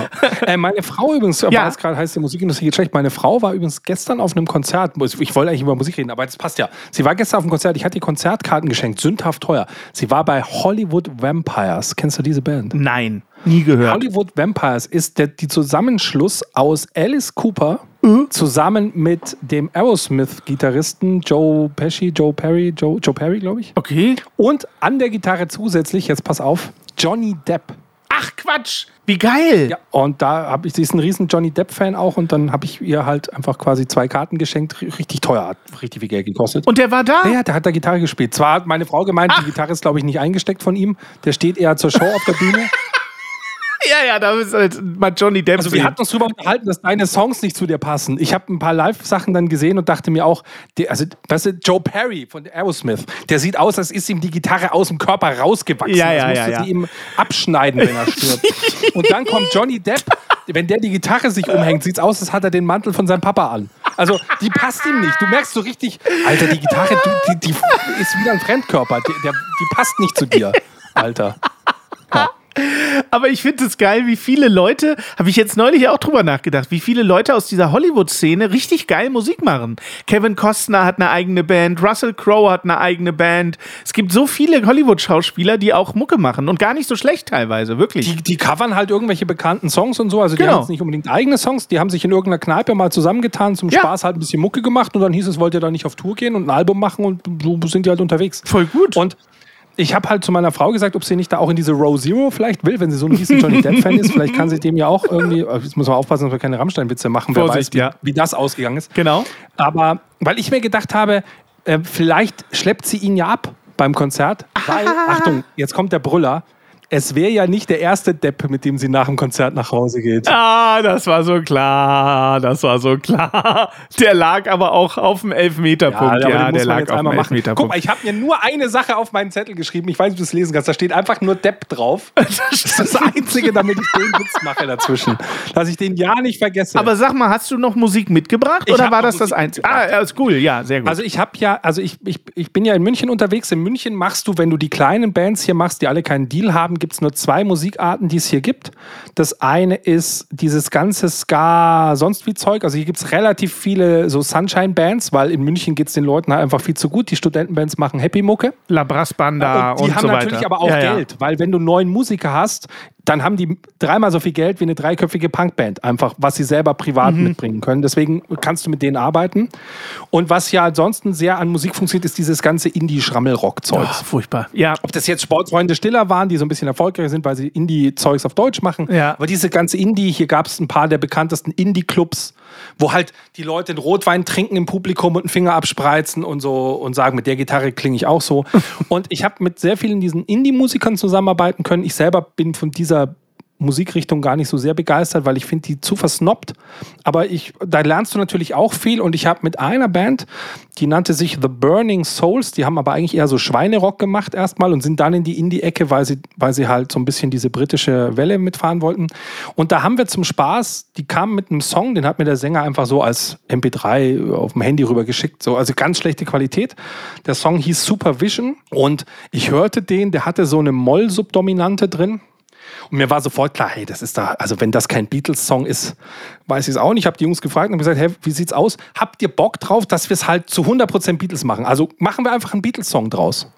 Speaker 2: [LAUGHS]
Speaker 1: Äh, meine Frau übrigens,
Speaker 2: Ja.
Speaker 1: ja. es gerade heißt, die Musikindustrie geht schlecht. Meine Frau war übrigens gestern auf einem Konzert. Ich wollte eigentlich über Musik reden, aber das passt ja. Sie war gestern auf einem Konzert. Ich hatte ihr Konzertkarten geschenkt, sündhaft teuer. Sie war bei Hollywood Vampires. Kennst du diese Band?
Speaker 2: Nein, nie gehört.
Speaker 1: Hollywood Vampires ist der die Zusammenschluss aus Alice Cooper zusammen mit dem Aerosmith-Gitarristen Joe Pesci, Joe Perry, Joe, Joe Perry, glaube ich.
Speaker 2: Okay.
Speaker 1: Und an der Gitarre zusätzlich, jetzt pass auf, Johnny Depp.
Speaker 2: Ach Quatsch, wie geil.
Speaker 1: Ja, und da habe ich, sie ist ein riesen Johnny Depp-Fan auch und dann habe ich ihr halt einfach quasi zwei Karten geschenkt. Richtig teuer, hat richtig viel Geld gekostet.
Speaker 2: Und der war da?
Speaker 1: ja, der hat da Gitarre gespielt. Zwar hat meine Frau gemeint, die Gitarre ist, glaube ich, nicht eingesteckt von ihm. Der steht eher zur Show auf der Bühne. [LAUGHS]
Speaker 2: Ja, ja, da ist halt mal Johnny Depp.
Speaker 1: Also wir hatten uns darüber unterhalten, dass deine Songs nicht zu dir passen. Ich habe ein paar Live-Sachen dann gesehen und dachte mir auch, der, also, weißt du, Joe Perry von Aerosmith, der sieht aus, als ist ihm die Gitarre aus dem Körper rausgewachsen.
Speaker 2: Ja, ja,
Speaker 1: musste
Speaker 2: ja, ja.
Speaker 1: sie ihm abschneiden, wenn er stirbt. [LAUGHS] und dann kommt Johnny Depp, wenn der die Gitarre sich umhängt, sieht's aus, als hat er den Mantel von seinem Papa an. Also, die passt ihm nicht. Du merkst so richtig, Alter, die Gitarre, die, die, die ist wieder ein Fremdkörper. Die, der, die passt nicht zu dir, Alter.
Speaker 2: Aber ich finde es geil, wie viele Leute, habe ich jetzt neulich auch drüber nachgedacht, wie viele Leute aus dieser Hollywood-Szene richtig geil Musik machen. Kevin Costner hat eine eigene Band, Russell Crowe hat eine eigene Band. Es gibt so viele Hollywood-Schauspieler, die auch Mucke machen und gar nicht so schlecht teilweise, wirklich.
Speaker 1: Die, die covern halt irgendwelche bekannten Songs und so. Also die
Speaker 2: Genau.
Speaker 1: haben jetzt nicht unbedingt eigene Songs, die haben sich in irgendeiner Kneipe mal zusammengetan, zum
Speaker 2: Ja.
Speaker 1: Spaß halt ein bisschen Mucke gemacht und dann hieß es, wollt ihr da nicht auf Tour gehen und ein Album machen und so sind die halt unterwegs.
Speaker 2: Voll gut.
Speaker 1: Und ich habe halt zu meiner Frau gesagt, ob sie nicht da auch in diese Row Zero vielleicht will, wenn sie so ein riesen Johnny [LAUGHS] Depp-Fan ist. Vielleicht kann sie dem ja auch irgendwie, jetzt muss man aufpassen, dass wir keine Rammstein-Witze machen, wer
Speaker 2: Vorsicht,
Speaker 1: weiß, wie,
Speaker 2: ja.
Speaker 1: wie das ausgegangen ist.
Speaker 2: genau.
Speaker 1: Aber weil ich mir gedacht habe, äh, vielleicht schleppt sie ihn ja ab beim Konzert, weil, [LAUGHS] Achtung, jetzt kommt der Brüller, es wäre ja nicht der erste Depp, mit dem sie nach dem Konzert nach Hause geht.
Speaker 2: Ah, das war so klar, das war so klar. Der lag aber auch auf dem Elfmeterpunkt. Ja,
Speaker 1: den muss
Speaker 2: der lag auf dem
Speaker 1: machen. Guck
Speaker 2: Elfmeterpunkt.
Speaker 1: mal, ich habe mir nur eine Sache auf meinen Zettel geschrieben. Ich weiß nicht, ob du es lesen kannst. Da steht einfach nur Depp drauf. [LAUGHS] Das ist das Einzige, damit ich den Witz mache dazwischen. Dass ich den ja nicht vergesse.
Speaker 2: Aber sag mal, hast du noch Musik mitgebracht
Speaker 1: Ich
Speaker 2: oder war das das
Speaker 1: Musik
Speaker 2: Einzige? Ah, ja, ist cool, ja, sehr gut.
Speaker 1: Also ich habe ja, also ich, ich, ich bin ja in München unterwegs. In München machst du, wenn du die kleinen Bands hier machst, die alle keinen Deal haben, gibt es nur zwei Musikarten, die es hier gibt. Das eine ist dieses ganze Ska, sonst wie Zeug. Also hier gibt es relativ viele so Sunshine-Bands, weil in München geht es den Leuten halt einfach viel zu gut. Die Studentenbands machen Happy-Mucke.
Speaker 2: La Brass Banda
Speaker 1: und die
Speaker 2: und
Speaker 1: haben
Speaker 2: so weiter.
Speaker 1: natürlich aber auch
Speaker 2: Ja, ja.
Speaker 1: Geld, weil wenn du neun Musiker hast, dann haben die dreimal so viel Geld wie eine dreiköpfige Punkband, einfach was sie selber privat
Speaker 2: Mhm.
Speaker 1: mitbringen können. Deswegen kannst du mit denen arbeiten. Und was ja ansonsten sehr an Musik funktioniert, ist dieses ganze Indie-Schrammel-Rock-Zeug.
Speaker 2: Oh, furchtbar. Ja,
Speaker 1: Ob das jetzt Sportfreunde Stiller waren, die so ein bisschen erfolgreich sind, weil sie Indie-Zeugs auf Deutsch machen.
Speaker 2: Ja.
Speaker 1: Aber diese ganze Indie, hier gab es ein paar der bekanntesten Indie-Clubs, wo halt die Leute einen Rotwein trinken im Publikum und einen Finger abspreizen und so und sagen, mit der Gitarre klinge ich auch so. [LAUGHS] und ich habe mit sehr vielen diesen Indie-Musikern zusammenarbeiten können. Ich selber bin von dieser Musikrichtung gar nicht so sehr begeistert, weil ich finde die zu versnobbt. Aber ich, da lernst du natürlich auch viel und ich habe mit einer Band, die nannte sich The Burning Souls, die haben aber eigentlich eher so Schweinerock gemacht erstmal und sind dann in die Indie-Ecke, weil sie, weil sie halt so ein bisschen diese britische Welle mitfahren wollten. Und da haben wir zum Spaß, die kamen mit einem Song, den hat mir der Sänger einfach so als MP3 auf dem Handy rüber geschickt, so, also ganz schlechte Qualität. Der Song hieß Supervision und ich hörte den, der hatte so eine Moll-Subdominante drin. Und mir war sofort klar, hey, das ist da, also wenn das kein Beatles-Song ist, weiß ich es auch nicht. Ich habe die Jungs gefragt und gesagt, hey, wie sieht's aus? Habt ihr Bock drauf, dass wir es halt zu 100% Beatles machen? Also machen wir einfach einen Beatles-Song draus.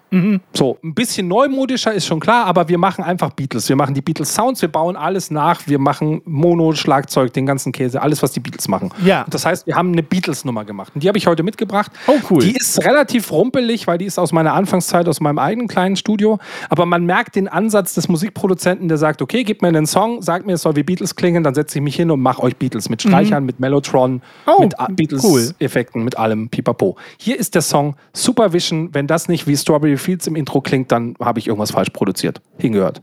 Speaker 1: So, ein bisschen neumodischer ist schon klar, aber wir machen einfach Beatles. Wir machen die Beatles-Sounds, wir bauen alles nach, wir machen Mono, Schlagzeug, den ganzen Käse, alles, was die Beatles machen.
Speaker 2: Ja.
Speaker 1: Und das heißt, wir haben eine Beatles-Nummer gemacht. Und die habe ich heute mitgebracht.
Speaker 2: Oh, cool.
Speaker 1: Die ist relativ rumpelig, weil die ist aus meiner Anfangszeit, aus meinem eigenen kleinen Studio. Aber man merkt den Ansatz des Musikproduzenten, der sagt, okay, gib mir einen Song, sag mir, es soll wie Beatles klingen, dann setze ich mich hin und mache euch Beatles mit Streichern, mit Mellotron,
Speaker 2: Mhm. Oh,
Speaker 1: mit A-
Speaker 2: cool.
Speaker 1: Beatles-Effekten, mit allem Pipapo. Hier ist der Song Supervision. Wenn das nicht wie Strawberry Fields im Intro klingt, dann habe ich irgendwas falsch produziert. Hingehört.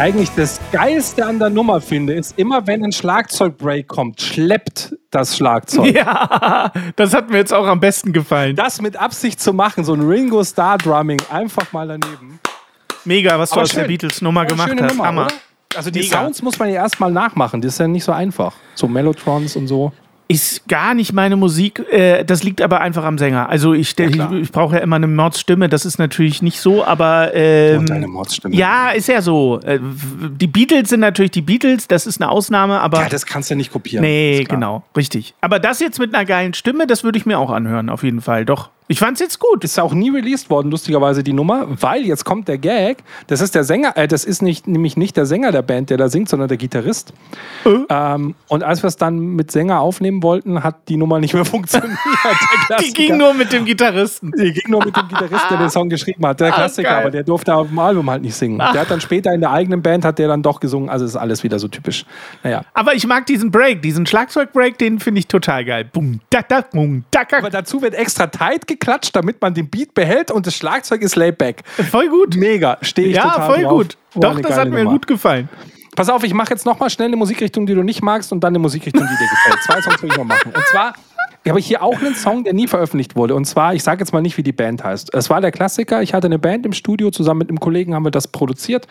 Speaker 1: Eigentlich das Geilste an der Nummer finde, ist immer, wenn ein Schlagzeugbreak kommt, schleppt das Schlagzeug.
Speaker 2: Ja, das hat mir jetzt auch am besten gefallen.
Speaker 1: Das mit Absicht zu machen, so ein Ringo Star Drumming, einfach mal daneben.
Speaker 2: Mega, was du
Speaker 1: Aber
Speaker 2: aus der
Speaker 1: schön.
Speaker 2: Beatles-Nummer
Speaker 1: Aber
Speaker 2: gemacht hast.
Speaker 1: Nummer,
Speaker 2: Hammer.
Speaker 1: oder? Also die
Speaker 2: Mega.
Speaker 1: Sounds muss man ja erstmal nachmachen, das ist ja nicht so einfach. So Mellotrons und so.
Speaker 2: Ist gar nicht meine Musik. Äh, das liegt aber einfach am Sänger. Also ich, ich,
Speaker 1: klar.
Speaker 2: ich brauche ja immer eine Mordsstimme. Das ist natürlich nicht so, aber ähm,
Speaker 1: Und deine Mordsstimme.
Speaker 2: ja, ist ja so. Äh, Die Beatles sind natürlich die Beatles. Das ist eine Ausnahme, aber
Speaker 1: Ja, das kannst du ja nicht kopieren.
Speaker 2: nee, genau, richtig. Aber das jetzt mit einer geilen Stimme, das würde ich mir auch anhören, auf jeden Fall. Doch. Ich fand's jetzt gut.
Speaker 1: Ist auch nie released worden, lustigerweise die Nummer, weil jetzt kommt der Gag. Das ist der Sänger, äh, das ist nicht, nämlich nicht der Sänger der Band, der da singt, sondern der Gitarrist.
Speaker 2: Äh?
Speaker 1: Ähm, und als wir es dann mit Sänger aufnehmen wollten, hat die Nummer nicht mehr [LAUGHS] funktioniert.
Speaker 2: Die ging nur mit dem Gitarristen.
Speaker 1: Die ging nur mit dem Gitarrist, der den Song geschrieben hat. Der Klassiker,
Speaker 2: geil.
Speaker 1: aber der durfte auf dem Album halt nicht singen. Der hat dann später in der eigenen Band hat der dann doch gesungen. Also ist alles wieder so typisch. Naja.
Speaker 2: Aber ich mag diesen Break, diesen Schlagzeug-Break, den finde ich total geil. Bum, da, da, bum, da, da.
Speaker 1: Aber dazu wird extra tight geklatscht, damit man den Beat behält und das Schlagzeug ist layback.
Speaker 2: Voll gut.
Speaker 1: Mega, stehe ich
Speaker 2: Ja,
Speaker 1: total
Speaker 2: voll
Speaker 1: drauf.
Speaker 2: gut.
Speaker 1: Oh,
Speaker 2: Doch, das hat mir
Speaker 1: Nummer.
Speaker 2: gut gefallen.
Speaker 1: Pass auf, ich mache jetzt nochmal schnell eine Musikrichtung, die du nicht magst und dann eine Musikrichtung, die dir gefällt. Zwei Songs will ich noch machen. Und zwar habe ich hier auch einen Song, der nie veröffentlicht wurde. Und zwar, ich sage jetzt mal nicht, wie die Band heißt. Es war der Klassiker. Ich hatte eine Band im Studio, zusammen mit einem Kollegen haben wir das produziert.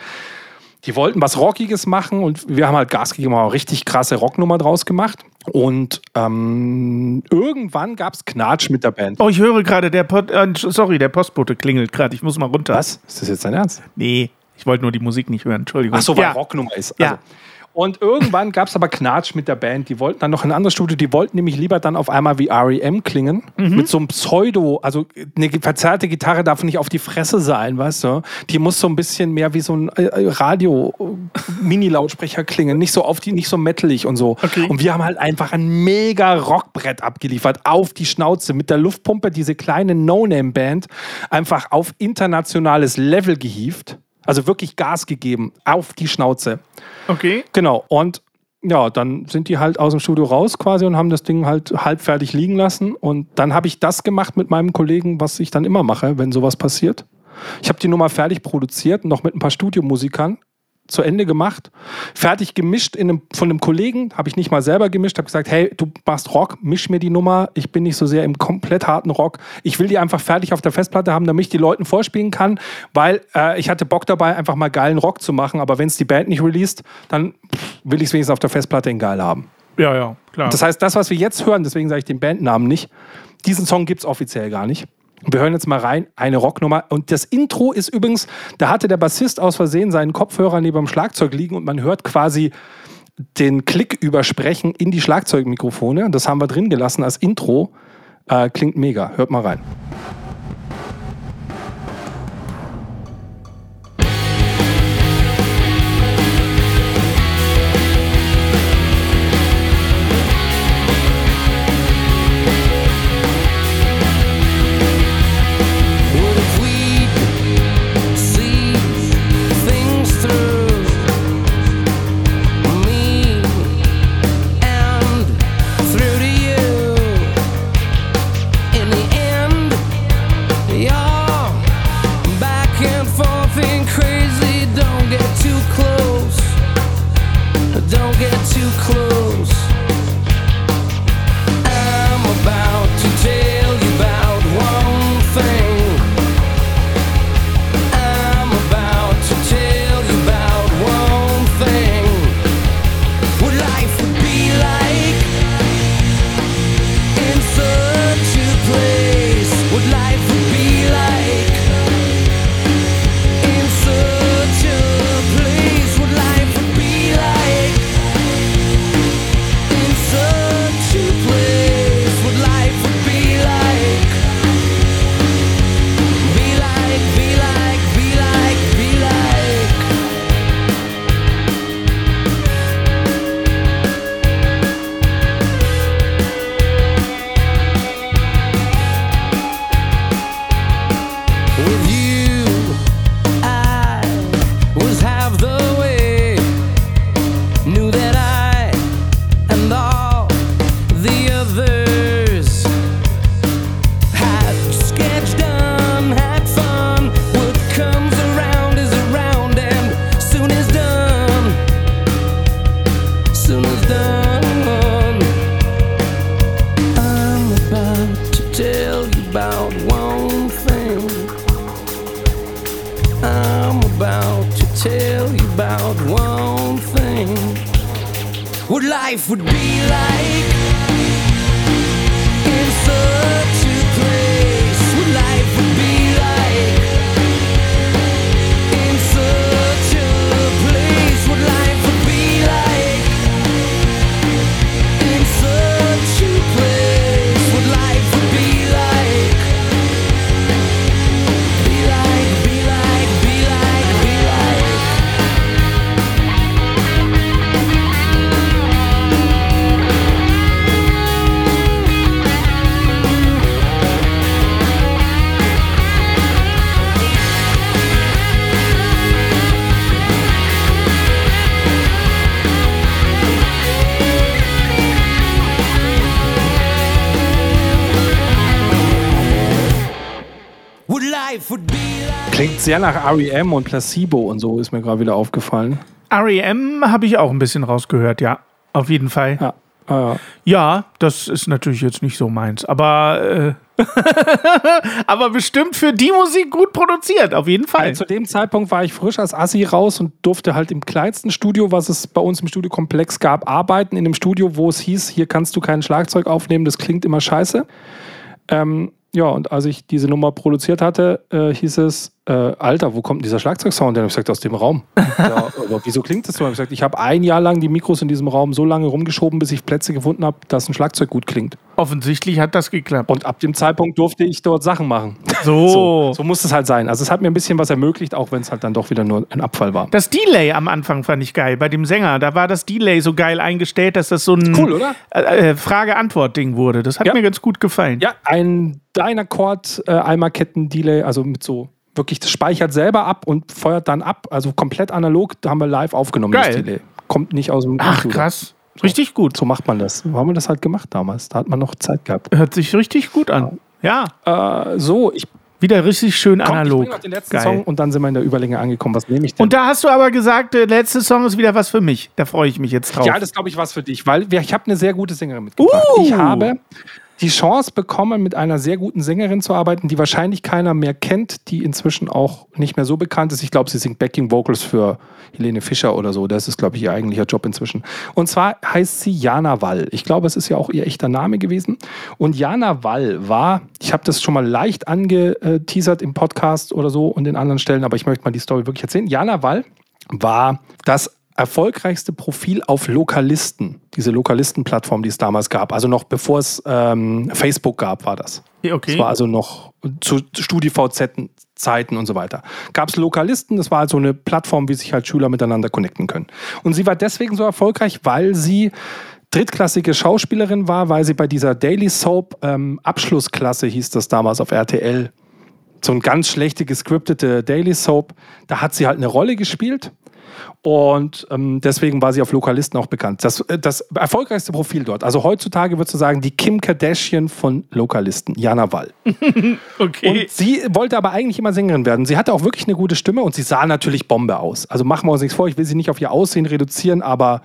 Speaker 1: Die wollten was Rockiges machen und wir haben halt Gas gegeben, haben richtig krasse Rocknummer draus gemacht. Und ähm, irgendwann gab es Knatsch mit der Band.
Speaker 2: Oh, ich höre gerade, der Pod, äh, sorry, der Postbote klingelt gerade. Ich muss mal runter.
Speaker 1: Was? Ist das jetzt dein Ernst?
Speaker 2: Nee, ich wollte nur die Musik nicht hören. Entschuldigung.
Speaker 1: Ach so, weil
Speaker 2: ja.
Speaker 1: Rocknummer ist.
Speaker 2: Ja.
Speaker 1: Und irgendwann gab es aber Knatsch mit der Band. Die wollten dann noch in ein anderes Studio. Die wollten nämlich lieber dann auf einmal wie REM klingen.
Speaker 2: Mhm.
Speaker 1: Mit so einem Pseudo. Also eine verzerrte Gitarre darf nicht auf die Fresse sein, weißt du? Die muss so ein bisschen mehr wie so ein äh, äh, Radio-Mini-Lautsprecher klingen. Nicht so auf die, nicht so metalig und so.
Speaker 2: Okay.
Speaker 1: Und wir haben halt einfach ein mega Rockbrett abgeliefert. Auf die Schnauze. Mit der Luftpumpe diese kleine No-Name-Band einfach auf internationales Level gehievt. Also wirklich Gas gegeben. Auf die Schnauze.
Speaker 2: Okay.
Speaker 1: Genau. Und ja, dann sind die halt aus dem Studio raus quasi und haben das Ding halt halbfertig liegen lassen. Und dann habe ich das gemacht mit meinem Kollegen, was ich dann immer mache, wenn sowas passiert. Ich habe die Nummer fertig produziert, noch mit ein paar Studiomusikern zu Ende gemacht, fertig gemischt in einem, von einem Kollegen, habe ich nicht mal selber gemischt, habe gesagt, hey, du machst Rock, misch mir die Nummer, ich bin nicht so sehr im komplett harten Rock, ich will die einfach fertig auf der Festplatte haben, damit ich die Leuten vorspielen kann, weil äh, ich hatte Bock dabei, einfach mal geilen Rock zu machen, aber wenn es die Band nicht released, dann pff, will ich es wenigstens auf der Festplatte in geil haben.
Speaker 2: Ja, ja, klar.
Speaker 1: Das heißt, das, was wir jetzt hören, deswegen sage ich den Bandnamen nicht, diesen Song gibt es offiziell gar nicht. Wir hören jetzt mal rein, eine Rocknummer. Und das Intro ist übrigens, da hatte der Bassist aus Versehen seinen Kopfhörer neben dem Schlagzeug liegen und man hört quasi den Klick übersprechen in die Schlagzeugmikrofone. Das haben wir drin gelassen als Intro. Äh, klingt mega. Hört mal rein.
Speaker 5: Life would be like in such a place.
Speaker 1: Klingt sehr nach REM und Placebo und so, ist mir gerade wieder aufgefallen.
Speaker 2: REM habe ich auch ein bisschen rausgehört, ja. Auf jeden Fall.
Speaker 1: Ja. Äh,
Speaker 2: Ja, das ist natürlich jetzt nicht so meins, aber, äh, [LAUGHS] aber bestimmt für die Musik gut produziert, auf jeden Fall.
Speaker 1: Weil zu dem Zeitpunkt war ich frisch als Assi raus und durfte halt im kleinsten Studio, was es bei uns im Studiokomplex gab, arbeiten. In dem Studio, wo es hieß, hier kannst du kein Schlagzeug aufnehmen, das klingt immer scheiße. Ähm, ja, und als ich diese Nummer produziert hatte, äh, hieß es, äh, Alter, wo kommt dieser Schlagzeugsound? Dann habe ich gesagt, aus dem Raum. [LAUGHS] ja, aber wieso klingt das so? Ich gesagt, ich habe ein Jahr lang die Mikros in diesem Raum so lange rumgeschoben, bis ich Plätze gefunden habe, dass ein Schlagzeug gut klingt.
Speaker 2: Offensichtlich hat das geklappt.
Speaker 1: Und ab dem Zeitpunkt durfte ich dort Sachen machen.
Speaker 2: So. [LAUGHS]
Speaker 1: So, so muss es halt sein. Also es hat mir ein bisschen was ermöglicht, auch wenn es halt dann doch wieder nur ein Abfall war.
Speaker 2: Das Delay am Anfang fand ich geil. Bei dem Sänger, da war das Delay so geil eingestellt, dass das so ein
Speaker 1: Cool,
Speaker 2: äh, äh, Frage-Antwort-Ding wurde. Das hat
Speaker 1: Ja.
Speaker 2: mir ganz gut gefallen.
Speaker 1: Ja, ein Dynacord äh, also mit so wirklich, das speichert selber ab und feuert dann ab, also komplett analog, da haben wir live aufgenommen,
Speaker 2: Geil.
Speaker 1: Kommt nicht aus dem
Speaker 2: Ach,
Speaker 1: Computer.
Speaker 2: krass. Richtig gut.
Speaker 1: So macht man das. So haben wir das halt gemacht damals. Da hat man noch Zeit gehabt.
Speaker 2: Hört sich richtig gut an. Ja.
Speaker 1: Äh, so, ich
Speaker 2: Wieder richtig schön
Speaker 1: Komm, ich
Speaker 2: analog.
Speaker 1: bring noch den letzten
Speaker 2: Geil.
Speaker 1: Song und dann sind wir in der Überlänge angekommen. Was nehme ich denn?
Speaker 2: Und da hast du aber gesagt, der letzte Song ist wieder was für mich. Da freue ich mich jetzt drauf.
Speaker 1: Ja, das glaube ich was für dich, weil ich habe eine sehr gute Sängerin mitgebracht.
Speaker 2: Uh.
Speaker 1: Ich habe die Chance bekommen, mit einer sehr guten Sängerin zu arbeiten, die wahrscheinlich keiner mehr kennt, die inzwischen auch nicht mehr so bekannt ist. Ich glaube, sie singt Backing Vocals für Helene Fischer oder so. Das ist, glaube ich, ihr eigentlicher Job inzwischen. Und zwar heißt sie Jana Wall. Ich glaube, es ist ja auch ihr echter Name gewesen. Und Jana Wall war, ich habe das schon mal leicht angeteasert im Podcast oder so und in anderen Stellen, aber ich möchte mal die Story wirklich erzählen. Jana Wall war das erfolgreichste Profil auf Lokalisten, diese Lokalisten-Plattform, die es damals gab. Also noch bevor es ähm, Facebook gab, war das.
Speaker 2: okay.
Speaker 1: Das war also noch zu StudiVZ-Zeiten und so weiter. Gab es Lokalisten, das war also eine Plattform, wie sich halt Schüler miteinander connecten können. Und sie war deswegen so erfolgreich, weil sie drittklassige Schauspielerin war, weil sie bei dieser Daily Soap ähm, Abschlussklasse hieß das damals auf RTL. So ein ganz schlechte gescriptete Daily Soap. Da hat sie halt eine Rolle gespielt. Und ähm, deswegen war sie auf Lokalisten auch bekannt. Das, äh, das erfolgreichste Profil dort. Also heutzutage würdest du sagen, die Kim Kardashian von Lokalisten, Jana Wall. [LAUGHS]
Speaker 2: okay.
Speaker 1: Und sie wollte aber eigentlich immer Sängerin werden. Sie hatte auch wirklich eine gute Stimme und sie sah natürlich Bombe aus. Also machen wir uns nichts vor, ich will sie nicht auf ihr Aussehen reduzieren, aber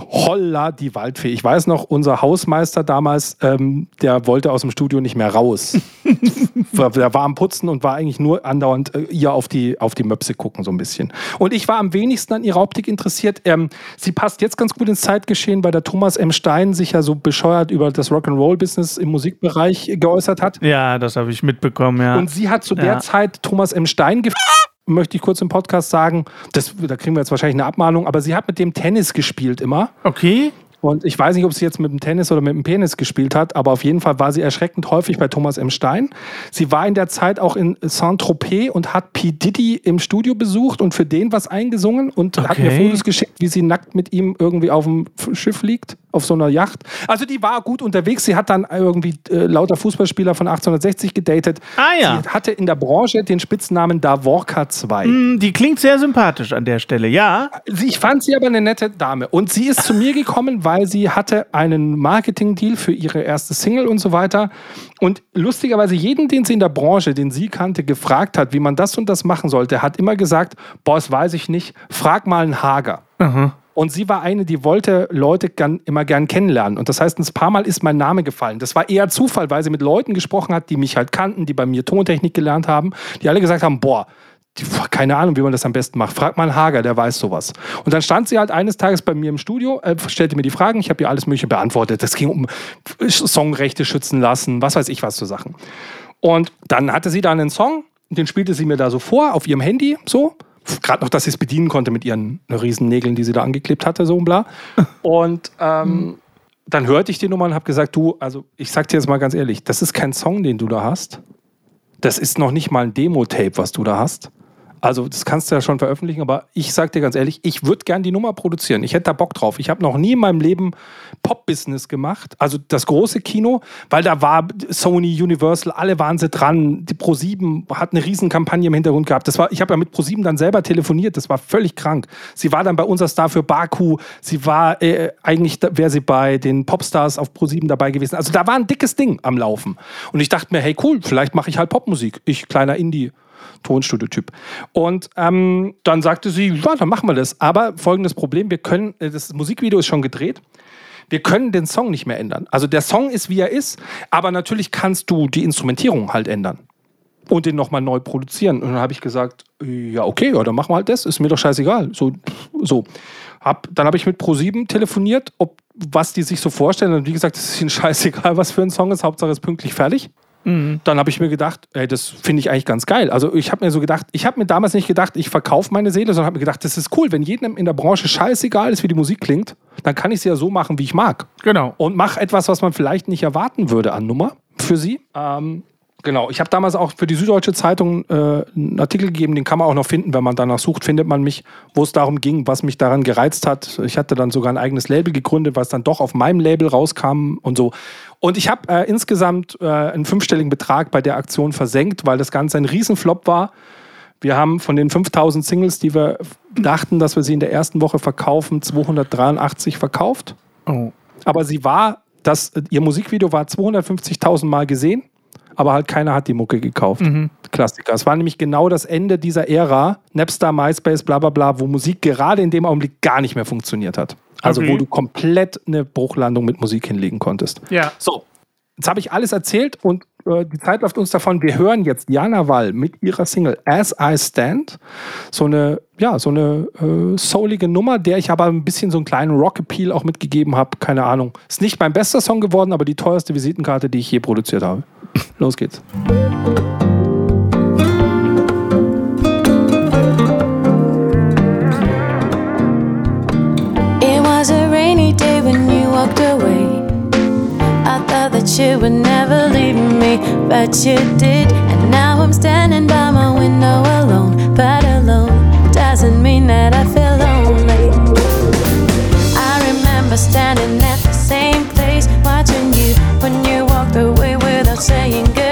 Speaker 1: holla die Waldfee. Ich weiß noch, unser Hausmeister damals, ähm, der wollte aus dem Studio nicht mehr raus. [LAUGHS] der war am Putzen und war eigentlich nur andauernd äh, ihr auf die, auf die Möpse gucken, so ein bisschen. Und ich war am wenigsten an ihrer Optik interessiert. Ähm, sie passt jetzt ganz gut ins Zeitgeschehen, weil der Thomas M. Stein sich ja so bescheuert über das Rock'n'Roll-Business im Musikbereich geäußert hat.
Speaker 2: ja, das habe ich mitbekommen, ja.
Speaker 1: Und sie hat zu der
Speaker 2: Ja.
Speaker 1: Zeit Thomas M. Stein gef [LAUGHS] möchte ich kurz im Podcast sagen. Das, da kriegen wir jetzt wahrscheinlich eine Abmahnung, aber sie hat mit dem Tennis gespielt immer.
Speaker 2: okay.
Speaker 1: Und ich weiß nicht, ob sie jetzt mit dem Tennis oder mit dem Penis gespielt hat, aber auf jeden Fall war sie erschreckend häufig bei Thomas M. Stein. Sie war in der Zeit auch in Saint-Tropez und hat P. Diddy im Studio besucht und für den was eingesungen und hat mir
Speaker 2: Okay.
Speaker 1: Fotos geschickt, wie sie nackt mit ihm irgendwie auf dem Schiff liegt, auf so einer Yacht. Also die war gut unterwegs. Sie hat dann irgendwie äh, lauter Fußballspieler von 1860 gedatet.
Speaker 2: Ah, ja.
Speaker 1: Sie hatte in der Branche den Spitznamen Davorka 2.
Speaker 2: Hm, Die klingt sehr sympathisch an der Stelle, ja.
Speaker 1: Ich fand sie aber eine nette Dame. Und sie ist zu mir gekommen, weil sie hatte einen Marketing-Deal für ihre erste Single und so weiter. Und lustigerweise jeden, den sie in der Branche, den sie kannte, gefragt hat, wie man das und das machen sollte, hat immer gesagt, boah, das weiß ich nicht, frag mal einen Hager. Und sie war eine, die wollte Leute gern, immer gern kennenlernen. Und das heißt, ein paar Mal ist mein Name gefallen. Das war eher Zufall, weil sie mit Leuten gesprochen hat, die mich halt kannten, die bei mir Tontechnik gelernt haben, die alle gesagt haben, boah, keine Ahnung, wie man das am besten macht. Frag mal einen Hager, der weiß sowas. Und dann stand sie halt eines Tages bei mir im Studio, äh, stellte mir die Fragen, ich habe ihr alles Mögliche beantwortet. Das ging um Songrechte schützen lassen, was weiß ich was für Sachen. Und dann hatte sie da einen Song, den spielte sie mir da so vor auf ihrem Handy, so. Gerade noch, dass sie es bedienen konnte mit ihren riesen Nägeln, die sie da angeklebt hatte, so und bla. [LAUGHS] Und ähm, dann hörte ich die Nummer und habe gesagt, du, also ich sag dir jetzt mal ganz ehrlich, das ist kein Song, den du da hast. Das ist noch nicht mal ein Demo-Tape, was du da hast. Also das kannst du ja schon veröffentlichen, aber ich sag dir ganz ehrlich, ich würde gern die Nummer produzieren. Ich hätte da Bock drauf. Ich habe noch nie in meinem Leben Pop-Business gemacht, also das große Kino, weil da war Sony, Universal, alle waren sie dran. Die Pro7 hat eine Riesenkampagne im Hintergrund gehabt. Das war, ich habe ja mit Pro7 dann selber telefoniert, das war völlig krank. Sie war dann bei unser Star für Baku, sie war äh, eigentlich, wäre sie bei den Popstars auf Pro7 dabei gewesen. Also da war ein dickes Ding am Laufen. Und ich dachte mir, hey cool, vielleicht mache ich halt Popmusik. Ich, kleiner Indie. Tonstudio-Typ. Und ähm, dann sagte sie, ja, dann machen wir das. Aber folgendes Problem, wir können, äh, das Musikvideo ist schon gedreht, wir können den Song nicht mehr ändern. Also der Song ist, wie er ist, aber natürlich kannst du die Instrumentierung halt ändern und den nochmal neu produzieren. Und dann habe ich gesagt, ja, okay, ja, dann machen wir halt das, ist mir doch scheißegal. So, so. Hab, dann habe ich mit Pro7 telefoniert, ob was die sich so vorstellen. Und wie gesagt, es ist ihnen [LAUGHS] scheißegal, was für ein Song ist, Hauptsache ist pünktlich fertig. Dann habe ich mir gedacht, ey, das finde ich eigentlich ganz geil. Also ich habe mir so gedacht, ich habe mir damals nicht gedacht, ich verkaufe meine Seele, sondern habe mir gedacht, das ist cool, wenn jedem in der Branche scheißegal ist, wie die Musik klingt, dann kann ich sie ja so machen, wie ich mag.
Speaker 2: Genau.
Speaker 1: Und mache etwas, was man vielleicht nicht erwarten würde an Nummer für sie. Ähm, genau, ich habe damals auch für die Süddeutsche Zeitung äh, einen Artikel gegeben, den kann man auch noch finden, wenn man danach sucht, findet man mich, wo es darum ging, was mich daran gereizt hat. Ich hatte dann sogar ein eigenes Label gegründet, was dann doch auf meinem Label rauskam und so. Und ich habe äh, insgesamt äh, einen fünfstelligen Betrag bei der Aktion versenkt, weil das Ganze ein Riesenflop war. Wir haben von den 5000 Singles, die wir dachten, dass wir sie in der ersten Woche verkaufen, 283 verkauft.
Speaker 2: Oh.
Speaker 1: Aber sie war, das, ihr Musikvideo war 250.000 Mal gesehen. Aber halt keiner hat die Mucke gekauft.
Speaker 2: Mhm.
Speaker 1: Klassiker. Es war nämlich genau das Ende dieser Ära, Napster, MySpace, bla bla bla, wo Musik gerade in dem Augenblick gar nicht mehr funktioniert hat. Also
Speaker 2: Okay.
Speaker 1: wo du komplett eine Bruchlandung mit Musik hinlegen konntest.
Speaker 2: Ja.
Speaker 1: So, jetzt habe ich alles erzählt und die Zeit läuft uns davon. Wir hören jetzt Jana Wall mit ihrer Single As I Stand. So eine, ja, so eine äh, soulige Nummer, der ich aber ein bisschen so einen kleinen Rock-Appeal auch mitgegeben habe. Keine Ahnung. Ist nicht mein bester Song geworden, aber die teuerste Visitenkarte, die ich je produziert habe. Los geht's.
Speaker 6: It was a rainy day when you walked away. You would never leave me, but you did. And now I'm standing by my window alone. But alone doesn't mean that I feel lonely. I remember standing at the same place, watching you when you walked away without saying goodbye.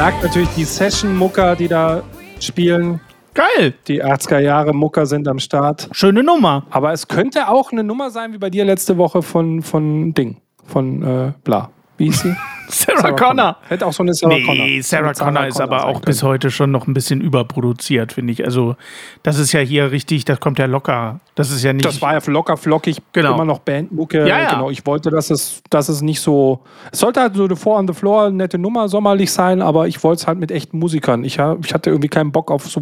Speaker 1: Merkt natürlich die Session-Mucker, die da spielen.
Speaker 2: Geil.
Speaker 1: Die 80er Jahre Mucker sind am Start.
Speaker 2: Schöne Nummer.
Speaker 1: Aber es könnte auch eine Nummer sein, wie bei dir letzte Woche von, von Ding. Von äh, Bla. Wie hieß sie? [LAUGHS]
Speaker 2: Sarah, Connor.
Speaker 1: Hätte auch so eine Sarah Connor.
Speaker 2: Nee, Sarah
Speaker 1: eine
Speaker 2: Connor ist aber auch bis heute schon noch ein bisschen überproduziert, finde ich. Also, das ist ja hier richtig, das kommt ja locker. Das ist ja nicht.
Speaker 1: Das war ja locker flockig,
Speaker 2: Genau.
Speaker 1: immer noch Bandmucke.
Speaker 2: Ja, ja.
Speaker 1: Genau. Ich wollte, dass es, dass es nicht so. Es sollte halt so eine Four on the Floor, eine nette Nummer, sommerlich sein, aber ich wollte es halt mit echten Musikern. Ich, ich hatte irgendwie keinen Bock auf so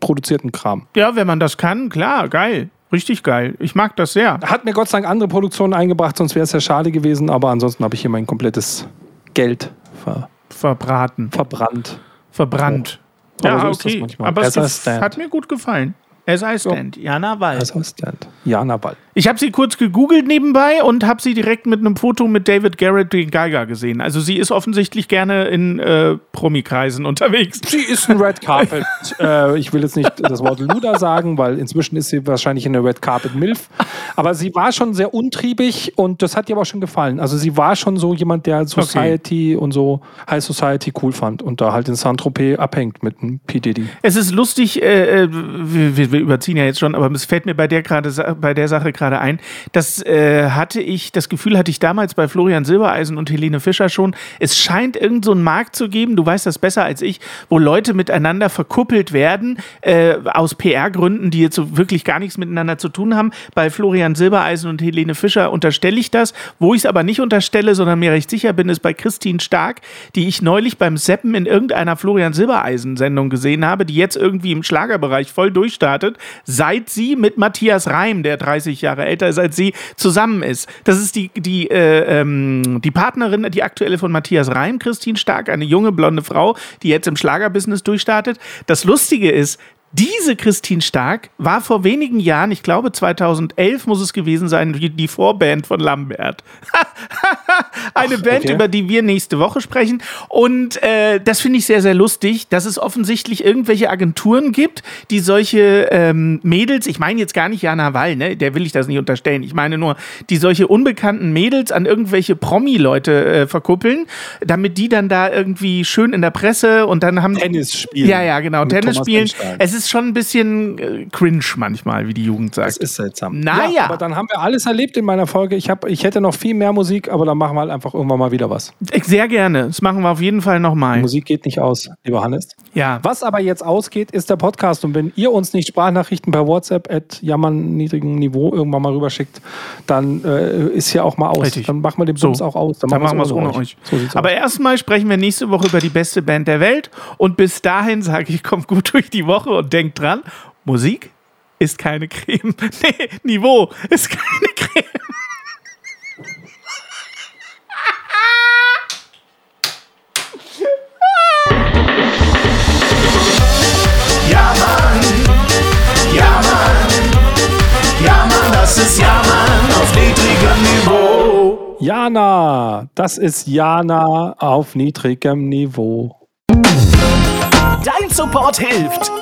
Speaker 1: produzierten Kram.
Speaker 2: ja, wenn man das kann, klar, geil. Richtig geil. Ich mag das sehr.
Speaker 1: Hat mir Gott sei Dank andere Produktionen eingebracht, sonst wäre es ja schade gewesen, aber ansonsten habe ich hier mein komplettes Geld ver
Speaker 2: Verbraten,
Speaker 1: verbrannt.
Speaker 2: verbrannt.
Speaker 1: Aber
Speaker 2: ja,
Speaker 1: so ist das
Speaker 2: okay.
Speaker 1: manchmal.
Speaker 2: Aber es hat mir gut gefallen. As I stand. Jana Wall.
Speaker 1: Also Stand. Jana Ball.
Speaker 2: Ich habe sie kurz gegoogelt nebenbei und habe sie direkt mit einem Foto mit David Garrett, den Geiger, gesehen. Also sie ist offensichtlich gerne in äh, Promikreisen unterwegs.
Speaker 1: Sie ist ein Red Carpet. [LAUGHS] äh, ich will jetzt nicht das Wort Luder sagen, weil inzwischen ist sie wahrscheinlich eine Red Carpet Milf. Aber sie war schon sehr untriebig und das hat ihr aber auch schon gefallen. Also sie war schon so jemand, der Society und so High Society cool fand und da halt in Saint-Tropez abhängt mit einem P. Diddy.
Speaker 2: Es ist lustig, äh, äh, wir, wir- wir überziehen ja jetzt schon, aber es fällt mir bei der gerade sa- bei der Sache gerade ein. Das äh, hatte ich, das Gefühl hatte ich damals bei Florian Silbereisen und Helene Fischer schon. Es scheint irgend so einen Markt zu geben, du weißt das besser als ich, wo Leute miteinander verkuppelt werden, äh, aus PR-Gründen, die jetzt so wirklich gar nichts miteinander zu tun haben. Bei Florian Silbereisen und Helene Fischer unterstelle ich das. Wo ich es aber nicht unterstelle, sondern mir recht sicher bin, ist bei Christine Stark, die ich neulich beim Seppen in irgendeiner Florian Silbereisen-Sendung gesehen habe, die jetzt irgendwie im Schlagerbereich voll durchstartet, seit sie mit Matthias Reim, der 30 Jahre älter ist als sie, zusammen ist. Das ist die, die, äh, ähm, die Partnerin, die aktuelle von Matthias Reim, Christine Stark, eine junge blonde Frau, die jetzt im Schlagerbusiness durchstartet. Das Lustige ist, diese Christine Stark war vor wenigen Jahren, ich glaube 2011 muss es gewesen sein, die, Vorband von Lambert. [LAUGHS] Eine Band,
Speaker 1: okay.
Speaker 2: über die wir nächste Woche sprechen. Und äh, das finde ich sehr, sehr lustig, dass es offensichtlich irgendwelche Agenturen gibt, die solche ähm, Mädels, ich meine jetzt gar nicht Jana Wall, ne? der will ich das nicht unterstellen. Ich meine nur, die solche unbekannten Mädels an irgendwelche Promi-Leute äh, verkuppeln, damit die dann da irgendwie schön in der Presse und dann haben
Speaker 1: Tennis spielen.
Speaker 2: ja, ja, genau. Tennis
Speaker 1: Thomas
Speaker 2: spielen. Es ist
Speaker 7: ist schon ein bisschen äh, cringe manchmal, wie die Jugend sagt.
Speaker 1: Das ist seltsam.
Speaker 7: Naja.
Speaker 1: Ja, aber dann haben wir alles erlebt in meiner Folge. Ich, hab, ich hätte noch viel mehr Musik, aber dann machen wir halt einfach irgendwann mal wieder was.
Speaker 7: Sehr gerne. Das machen wir auf jeden Fall nochmal.
Speaker 1: Musik geht nicht aus, lieber Hannes.
Speaker 7: Ja.
Speaker 1: Was aber jetzt ausgeht, ist der Podcast. Und wenn ihr uns nicht Sprachnachrichten per WhatsApp at jammern niedrigen Niveau irgendwann mal rüberschickt, dann äh, ist hier auch mal aus.
Speaker 7: Richtig.
Speaker 1: Dann machen wir den
Speaker 7: So.
Speaker 1: Bums auch aus.
Speaker 7: Dann machen wir es ohne euch.
Speaker 1: So sieht's
Speaker 7: Aber erstmal sprechen wir nächste Woche über die beste Band der Welt. Und bis dahin sage ich, kommt gut durch die Woche und denkt dran, Musik ist keine Creme. [LAUGHS] Nee, Niveau ist keine Creme.
Speaker 8: Ja Mann, ja Mann, ja Mann, das ist Ja Mann auf niedrigem Niveau.
Speaker 1: Jana, das ist Jana auf niedrigem Niveau.
Speaker 2: Dein Support hilft.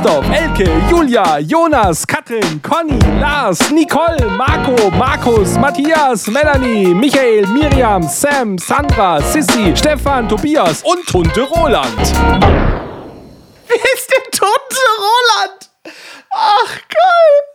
Speaker 1: Christoph, Elke, Julia, Jonas, Katrin, Conny, Lars, Nicole, Marco, Markus, Matthias, Melanie, Michael, Miriam, Sam, Sandra, Sissy, Stefan, Tobias und Tunte Roland.
Speaker 2: Wer ist denn Tunte Roland? Ach, geil.